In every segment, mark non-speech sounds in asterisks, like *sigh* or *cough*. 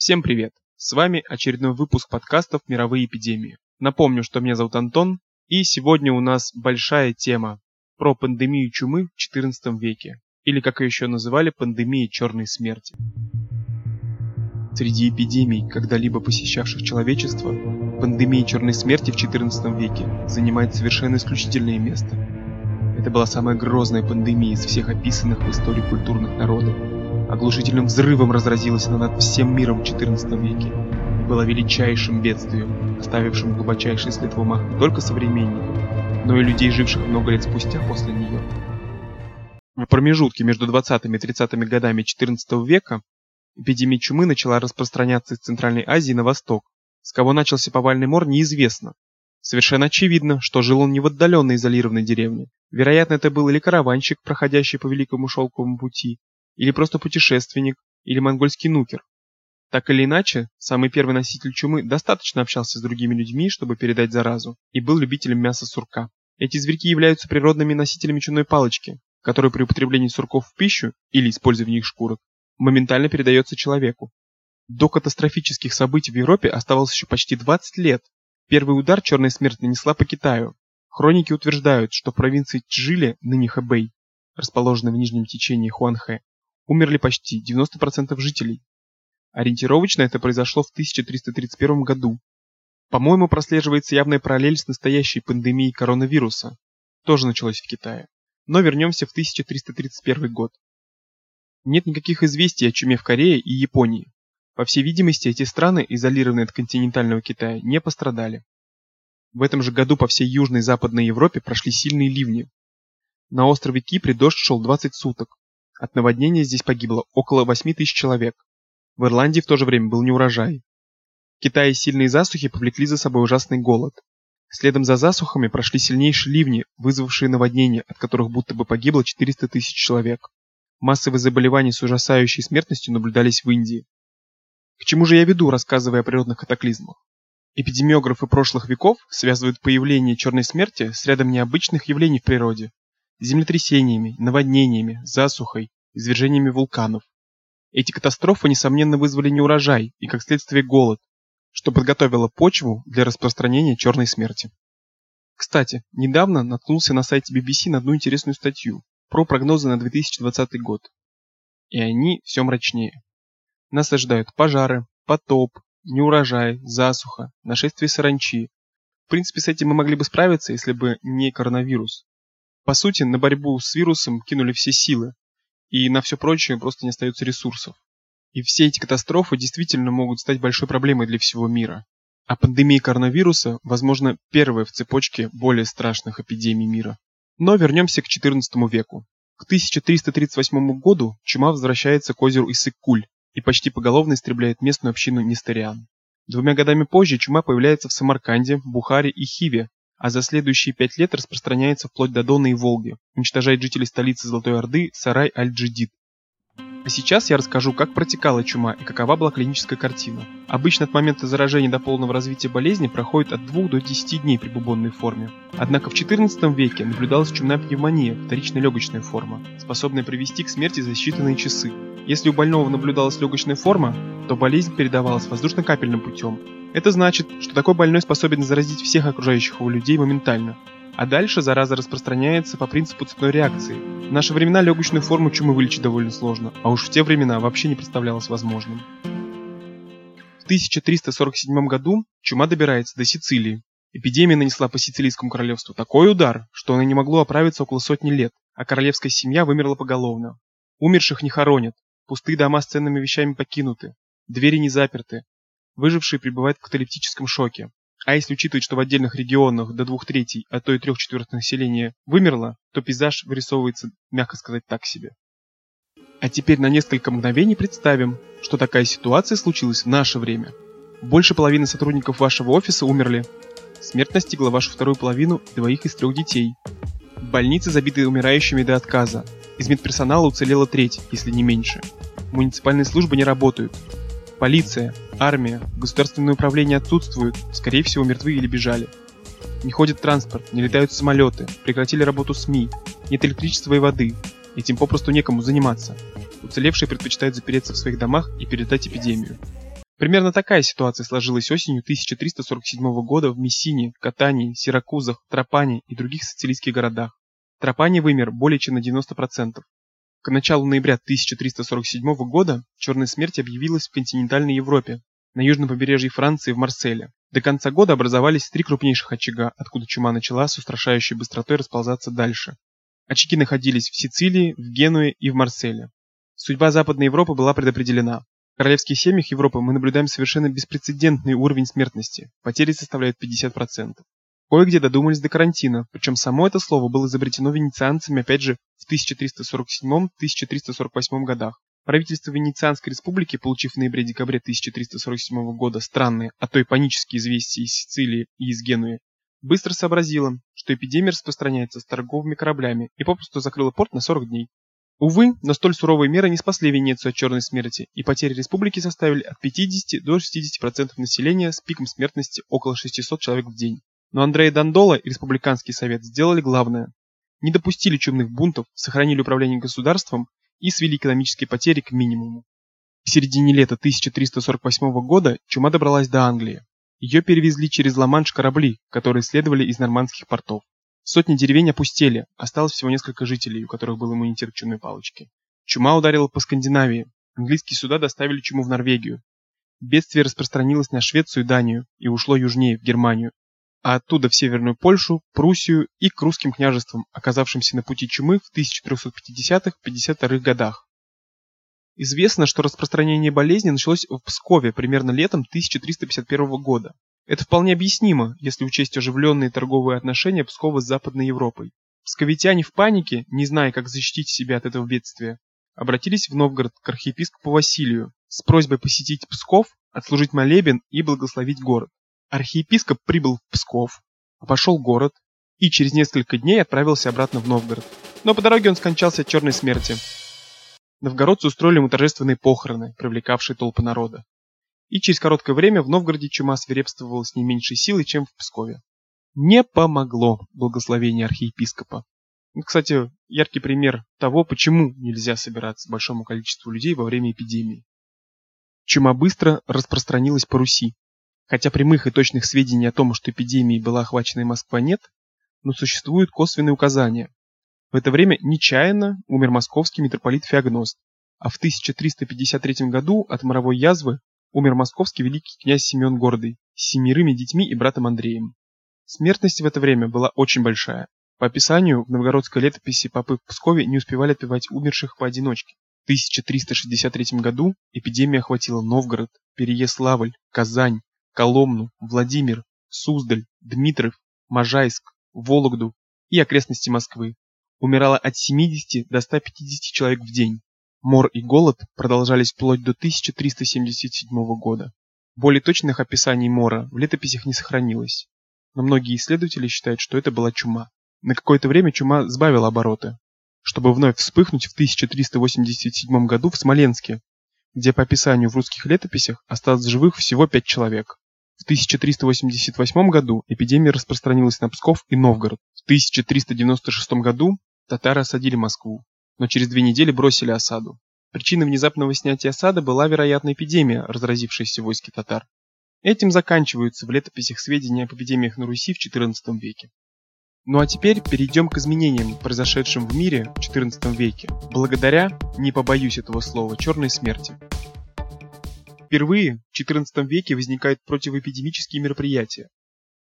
Всем привет! С вами очередной выпуск подкастов «Мировые эпидемии». Напомню, что меня зовут Антон, и сегодня у нас большая тема про пандемию чумы в XIV веке, или как ее еще называли, пандемия черной смерти. Среди эпидемий, когда-либо посещавших человечество, пандемия черной смерти в XIV веке занимает совершенно исключительное место. Это была самая грозная пандемия из всех описанных в истории культурных народов, оглушительным взрывом разразилась над всем миром в XIV веке и была величайшим бедствием, оставившим глубочайший след в умах не только современников, но и людей, живших много лет спустя после нее. В промежутке между 20 и 30 годами XIV века эпидемия чумы начала распространяться из Центральной Азии на восток. С кого начался повальный мор, неизвестно. Совершенно очевидно, что жил он не в отдаленной изолированной деревне. Вероятно, это был или караванщик, проходящий по Великому Шелковому пути, или просто путешественник, или монгольский нукер. Так или иначе, самый первый носитель чумы достаточно общался с другими людьми, чтобы передать заразу, и был любителем мяса сурка. Эти зверьки являются природными носителями чумной палочки, которая при употреблении сурков в пищу или использовании их шкурок моментально передается человеку. До катастрофических событий в Европе оставалось еще почти 20 лет. Первый удар черная смерть нанесла по Китаю. Хроники утверждают, что в провинции Чжили, ныне Хэбэй, расположенной в нижнем течении Хуанхэ, умерли почти 90% жителей. Ориентировочно это произошло в 1331 году. По-моему, прослеживается явная параллель с настоящей пандемией коронавируса. Тоже началось в Китае. Но вернемся в 1331 год. Нет никаких известий о чуме в Корее и Японии. По всей видимости, эти страны, изолированные от континентального Китая, не пострадали. В этом же году по всей Южной и Западной Европе прошли сильные ливни. На острове Кипре дождь шел 20 суток. От наводнения здесь погибло около 8 тысяч человек. В Ирландии в то же время был неурожай. В Китае сильные засухи повлекли за собой ужасный голод. Следом за засухами прошли сильнейшие ливни, вызвавшие наводнения, от которых будто бы погибло 400 тысяч человек. Массовые заболевания с ужасающей смертностью наблюдались в Индии. К чему же я веду, рассказывая о природных катаклизмах? Эпидемиографы прошлых веков связывают появление черной смерти с рядом необычных явлений в природе, землетрясениями, наводнениями, засухой, извержениями вулканов. Эти катастрофы, несомненно, вызвали неурожай и, как следствие, голод, что подготовило почву для распространения черной смерти. Кстати, недавно наткнулся на сайте BBC на одну интересную статью про прогнозы на 2020 год. И они все мрачнее. Нас ожидают пожары, потоп, неурожай, засуха, нашествие саранчи. В принципе, с этим мы могли бы справиться, если бы не коронавирус. По сути, на борьбу с вирусом кинули все силы, и на все прочее просто не остается ресурсов. И все эти катастрофы действительно могут стать большой проблемой для всего мира. А пандемия коронавируса, возможно, первая в цепочке более страшных эпидемий мира. Но вернемся к XIV веку. К 1338 году чума возвращается к озеру Иссык-Куль и почти поголовно истребляет местную общину несториан. Двумя годами позже чума появляется в Самарканде, Бухаре и Хиве, а за следующие пять лет распространяется вплоть до Дона и Волги, уничтожает жителей столицы Золотой Орды Сарай-аль-Джидид. А сейчас я расскажу, как протекала чума и какова была клиническая картина. Обычно от момента заражения до полного развития болезни проходит от 2 до 10 дней при бубонной форме. Однако в XIV веке наблюдалась чумная пневмония, вторичная легочная форма, способная привести к смерти за считанные часы. Если у больного наблюдалась легочная форма, то болезнь передавалась воздушно-капельным путем, это значит, что такой больной способен заразить всех окружающих его людей моментально. А дальше зараза распространяется по принципу цепной реакции. В наши времена легочную форму чумы вылечить довольно сложно, а уж в те времена вообще не представлялось возможным. В 1347 году чума добирается до Сицилии. Эпидемия нанесла по Сицилийскому королевству такой удар, что оно не могло оправиться около сотни лет, а королевская семья вымерла поголовно. Умерших не хоронят, пустые дома с ценными вещами покинуты, двери не заперты, Выжившие пребывают в каталептическом шоке. А если учитывать, что в отдельных регионах до двух третей, а то и трех четвертых населения вымерло, то пейзаж вырисовывается, мягко сказать, так себе. А теперь на несколько мгновений представим, что такая ситуация случилась в наше время. Больше половины сотрудников вашего офиса умерли. Смерть настигла вашу вторую половину двоих из трех детей. Больницы забиты умирающими до отказа. Из медперсонала уцелела треть, если не меньше. Муниципальные службы не работают. Полиция, армия, государственное управление отсутствуют, скорее всего мертвы или бежали. Не ходит транспорт, не летают самолеты, прекратили работу СМИ, нет электричества и воды, этим попросту некому заниматься. Уцелевшие предпочитают запереться в своих домах и передать эпидемию. Примерно такая ситуация сложилась осенью 1347 года в Мессине, Катании, Сиракузах, Тропане и других сицилийских городах. Тропане вымер более чем на 90%. К началу ноября 1347 года черная смерть объявилась в континентальной Европе, на южном побережье Франции в Марселе. До конца года образовались три крупнейших очага, откуда чума начала с устрашающей быстротой расползаться дальше. Очаги находились в Сицилии, в Генуе и в Марселе. Судьба Западной Европы была предопределена. В королевских семьях Европы мы наблюдаем совершенно беспрецедентный уровень смертности. Потери составляют 50%. Кое-где додумались до карантина, причем само это слово было изобретено венецианцами опять же в 1347-1348 годах. Правительство Венецианской республики, получив в ноябре-декабре 1347 года странные, а то и панические известия из Сицилии и из Генуи, быстро сообразило, что эпидемия распространяется с торговыми кораблями и попросту закрыло порт на 40 дней. Увы, но столь суровые меры не спасли Венецию от черной смерти, и потери республики составили от 50 до 60% населения с пиком смертности около 600 человек в день. Но Андреа Дандола и Республиканский совет сделали главное. Не допустили чумных бунтов, сохранили управление государством и свели экономические потери к минимуму. В середине лета 1348 года чума добралась до Англии. Ее перевезли через Ла-Манш корабли, которые следовали из нормандских портов. Сотни деревень опустели, осталось всего несколько жителей, у которых был иммунитет к чумной палочке. Чума ударила по Скандинавии. Английские суда доставили чуму в Норвегию. Бедствие распространилось на Швецию и Данию и ушло южнее, в Германию, а оттуда в Северную Польшу, Пруссию и к русским княжествам, оказавшимся на пути чумы в 1350-52 годах. Известно, что распространение болезни началось в Пскове примерно летом 1351 года. Это вполне объяснимо, если учесть оживленные торговые отношения Пскова с Западной Европой. Псковитяне в панике, не зная, как защитить себя от этого бедствия, обратились в Новгород к архиепископу Василию с просьбой посетить Псков, отслужить молебен и благословить город. Архиепископ прибыл в Псков, обошел город и через несколько дней отправился обратно в Новгород. Но по дороге он скончался от черной смерти. Новгородцы устроили ему торжественные похороны, привлекавшие толпы народа и через короткое время в Новгороде чума свирепствовала с не меньшей силой, чем в Пскове. Не помогло благословение архиепископа. Ну, кстати, яркий пример того, почему нельзя собираться большому количеству людей во время эпидемии. Чума быстро распространилась по Руси. Хотя прямых и точных сведений о том, что эпидемией была охвачена и Москва нет, но существуют косвенные указания. В это время нечаянно умер московский митрополит Феогност, а в 1353 году от моровой язвы умер московский великий князь Семен Гордый с семерыми детьми и братом Андреем. Смертность в это время была очень большая. По описанию, в новгородской летописи попы в Пскове не успевали отпевать умерших поодиночке. В 1363 году эпидемия охватила Новгород, Переяславль, Казань, Коломну, Владимир, Суздаль, Дмитров, Можайск, Вологду и окрестности Москвы. Умирало от 70 до 150 человек в день. Мор и голод продолжались вплоть до 1377 года. Более точных описаний мора в летописях не сохранилось, но многие исследователи считают, что это была чума. На какое-то время чума сбавила обороты, чтобы вновь вспыхнуть в 1387 году в Смоленске, где по описанию в русских летописях осталось живых всего пять человек. В 1388 году эпидемия распространилась на Псков и Новгород. В 1396 году татары осадили Москву но через две недели бросили осаду. Причиной внезапного снятия осады была, вероятно, эпидемия, разразившаяся в войске татар. Этим заканчиваются в летописях сведения об эпидемиях на Руси в XIV веке. Ну а теперь перейдем к изменениям, произошедшим в мире в XIV веке, благодаря, не побоюсь этого слова, черной смерти. Впервые в XIV веке возникают противоэпидемические мероприятия,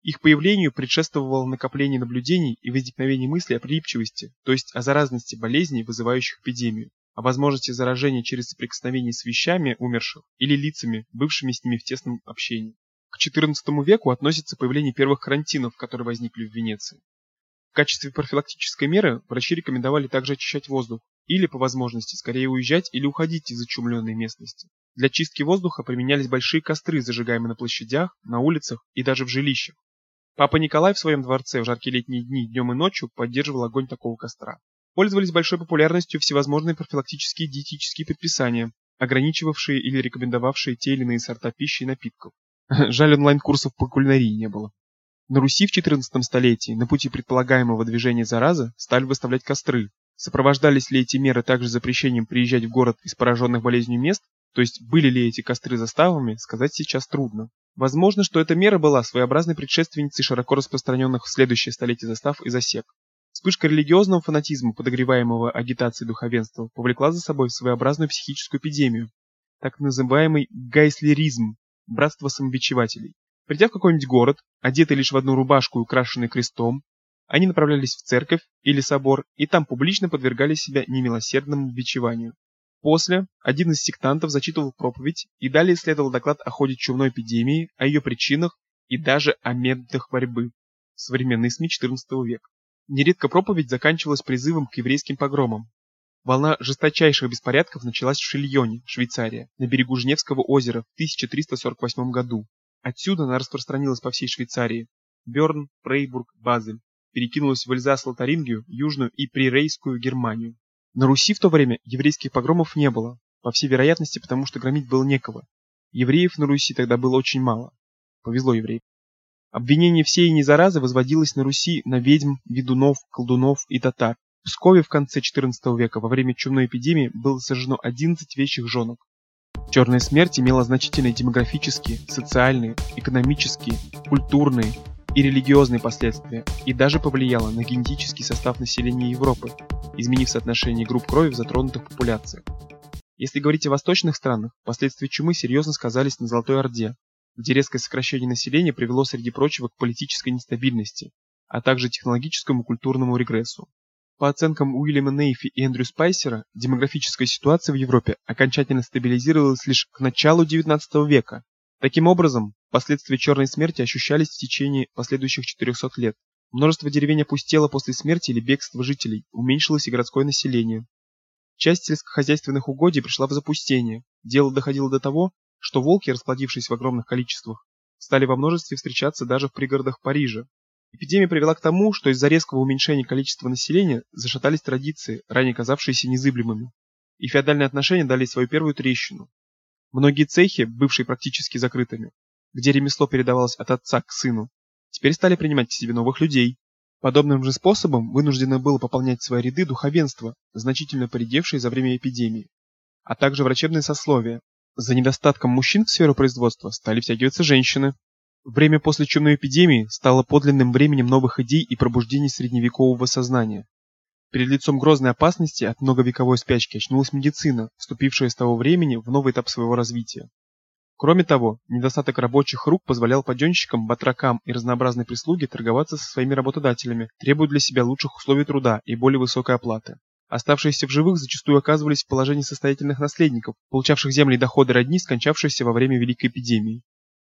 их появлению предшествовало накопление наблюдений и возникновение мысли о прилипчивости, то есть о заразности болезней, вызывающих эпидемию, о возможности заражения через соприкосновение с вещами умерших или лицами, бывшими с ними в тесном общении. К XIV веку относится появление первых карантинов, которые возникли в Венеции. В качестве профилактической меры врачи рекомендовали также очищать воздух или, по возможности, скорее уезжать или уходить из зачумленной местности. Для чистки воздуха применялись большие костры, зажигаемые на площадях, на улицах и даже в жилищах. Папа Николай в своем дворце в жаркие летние дни днем и ночью поддерживал огонь такого костра. Пользовались большой популярностью всевозможные профилактические диетические предписания, ограничивавшие или рекомендовавшие те или иные сорта пищи и напитков. *laughs* Жаль, онлайн-курсов по кулинарии не было. На Руси в XIV столетии на пути предполагаемого движения заразы стали выставлять костры. Сопровождались ли эти меры также запрещением приезжать в город из пораженных болезнью мест, То есть были ли эти костры заставами, сказать сейчас трудно. Возможно, что эта мера была своеобразной предшественницей широко распространенных в следующее столетие застав и засек. Вспышка религиозного фанатизма, подогреваемого агитацией духовенства, повлекла за собой своеобразную психическую эпидемию, так называемый гайслеризм, братство самобичевателей. Придя в какой-нибудь город, одетый лишь в одну рубашку и украшенный крестом, они направлялись в церковь или собор и там публично подвергали себя немилосердному бичеванию. После один из сектантов зачитывал проповедь и далее следовал доклад о ходе чумной эпидемии, о ее причинах и даже о методах борьбы. Современные СМИ XIV века. Нередко проповедь заканчивалась призывом к еврейским погромам. Волна жесточайших беспорядков началась в Шильоне, Швейцария, на берегу Женевского озера в 1348 году. Отсюда она распространилась по всей Швейцарии. Берн, Фрейбург, Базель. Перекинулась в Эльзас-Лотарингию, Южную и Прирейскую Германию. На Руси в то время еврейских погромов не было, по всей вероятности, потому что громить было некого. Евреев на Руси тогда было очень мало. Повезло евреям. Обвинение всей незаразы возводилось на Руси на ведьм, ведунов, колдунов и татар. В Пскове в конце XIV века во время чумной эпидемии было сожжено 11 вещих женок. Черная смерть имела значительные демографические, социальные, экономические, культурные и религиозные последствия и даже повлияла на генетический состав населения Европы, изменив соотношение групп крови в затронутых популяциях. Если говорить о восточных странах, последствия чумы серьезно сказались на Золотой Орде, где резкое сокращение населения привело среди прочего к политической нестабильности, а также технологическому и культурному регрессу. По оценкам Уильяма Нейфи и Эндрю Спайсера, демографическая ситуация в Европе окончательно стабилизировалась лишь к началу XIX века. Таким образом, последствия черной смерти ощущались в течение последующих 400 лет. Множество деревень опустело после смерти или бегства жителей, уменьшилось и городское население. Часть сельскохозяйственных угодий пришла в запустение. Дело доходило до того, что волки, расплодившись в огромных количествах, стали во множестве встречаться даже в пригородах Парижа. Эпидемия привела к тому, что из-за резкого уменьшения количества населения зашатались традиции, ранее казавшиеся незыблемыми, и феодальные отношения дали свою первую трещину. Многие цехи, бывшие практически закрытыми, где ремесло передавалось от отца к сыну, теперь стали принимать к себе новых людей. Подобным же способом вынуждено было пополнять свои ряды духовенство, значительно поредевшее за время эпидемии, а также врачебные сословия, за недостатком мужчин в сферу производства стали втягиваться женщины. Время после чумной эпидемии стало подлинным временем новых идей и пробуждений средневекового сознания. Перед лицом грозной опасности от многовековой спячки очнулась медицина, вступившая с того времени в новый этап своего развития. Кроме того, недостаток рабочих рук позволял паденщикам, батракам и разнообразной прислуге торговаться со своими работодателями, требуя для себя лучших условий труда и более высокой оплаты. Оставшиеся в живых зачастую оказывались в положении состоятельных наследников, получавших земли и доходы родни, скончавшихся во время Великой эпидемии.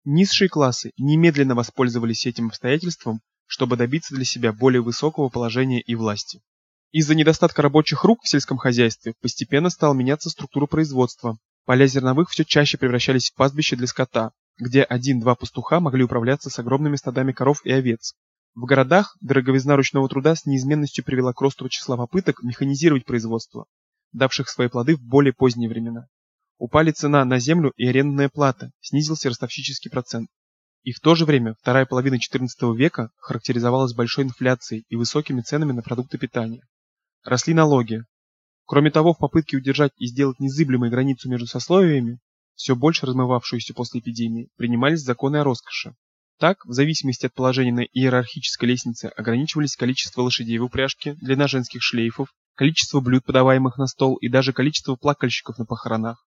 Низшие классы немедленно воспользовались этим обстоятельством, чтобы добиться для себя более высокого положения и власти. Из-за недостатка рабочих рук в сельском хозяйстве постепенно стала меняться структура производства. Поля зерновых все чаще превращались в пастбище для скота, где один-два пастуха могли управляться с огромными стадами коров и овец, в городах дороговизна ручного труда с неизменностью привела к росту числа попыток механизировать производство, давших свои плоды в более поздние времена. Упали цена на землю и арендная плата, снизился ростовщический процент. И в то же время вторая половина XIV века характеризовалась большой инфляцией и высокими ценами на продукты питания. Росли налоги. Кроме того, в попытке удержать и сделать незыблемой границу между сословиями, все больше размывавшуюся после эпидемии, принимались законы о роскоши. Так, в зависимости от положения на иерархической лестнице ограничивались количество лошадей в упряжке, длина женских шлейфов, количество блюд, подаваемых на стол, и даже количество плакальщиков на похоронах.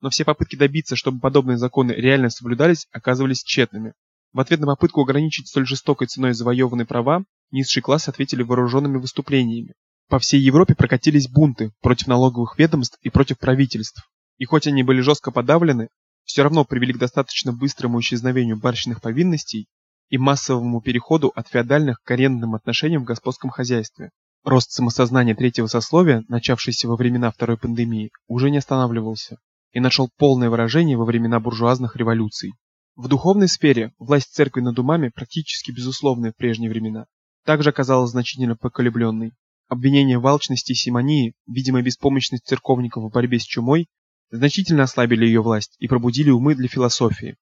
Но все попытки добиться, чтобы подобные законы реально соблюдались, оказывались тщетными. В ответ на попытку ограничить столь жестокой ценой завоеванные права, низший класс ответили вооруженными выступлениями. По всей Европе прокатились бунты против налоговых ведомств и против правительств. И хоть они были жестко подавлены, все равно привели к достаточно быстрому исчезновению барщинных повинностей и массовому переходу от феодальных к арендным отношениям в господском хозяйстве. Рост самосознания третьего сословия, начавшийся во времена второй пандемии, уже не останавливался и нашел полное выражение во времена буржуазных революций. В духовной сфере власть церкви над умами практически безусловная в прежние времена. Также оказалась значительно поколебленной. Обвинения в алчности и симонии, видимая беспомощность церковников в борьбе с чумой значительно ослабили ее власть и пробудили умы для философии.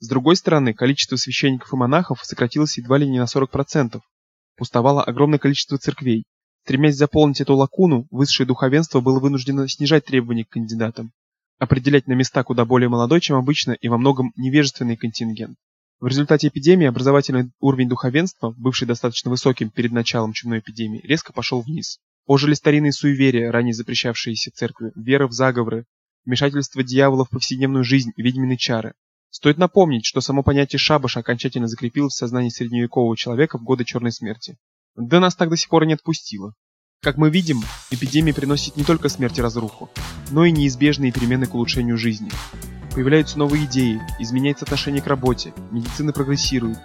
С другой стороны, количество священников и монахов сократилось едва ли не на 40%. Пустовало огромное количество церквей. Стремясь заполнить эту лакуну, высшее духовенство было вынуждено снижать требования к кандидатам. определять на места куда более молодой, чем обычно, и во многом невежественный контингент. В результате эпидемии образовательный уровень духовенства, бывший достаточно высоким перед началом чумной эпидемии, резко пошел вниз. Ожили старинные суеверия, ранее запрещавшиеся церкви, вера в заговоры, вмешательство дьявола в повседневную жизнь и ведьмины чары. Стоит напомнить, что само понятие шабаша окончательно закрепилось в сознании средневекового человека в годы Черной смерти. Да нас так до сих пор и не отпустило. Как мы видим, эпидемия приносит не только смерть и разруху, но и неизбежные перемены к улучшению жизни. Появляются новые идеи, изменяется отношение к работе, медицина прогрессирует,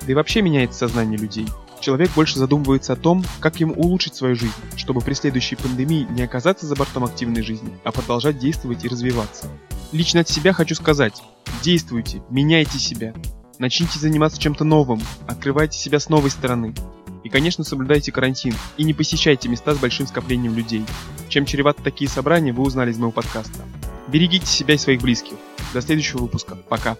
да и вообще меняется сознание людей. Человек больше задумывается о том, как ему улучшить свою жизнь, чтобы при следующей пандемии не оказаться за бортом активной жизни, а продолжать действовать и развиваться. Лично от себя хочу сказать, действуйте, меняйте себя, начните заниматься чем-то новым, открывайте себя с новой стороны. И, конечно, соблюдайте карантин и не посещайте места с большим скоплением людей. Чем чреваты такие собрания, вы узнали из моего подкаста. Берегите себя и своих близких. До следующего выпуска. Пока.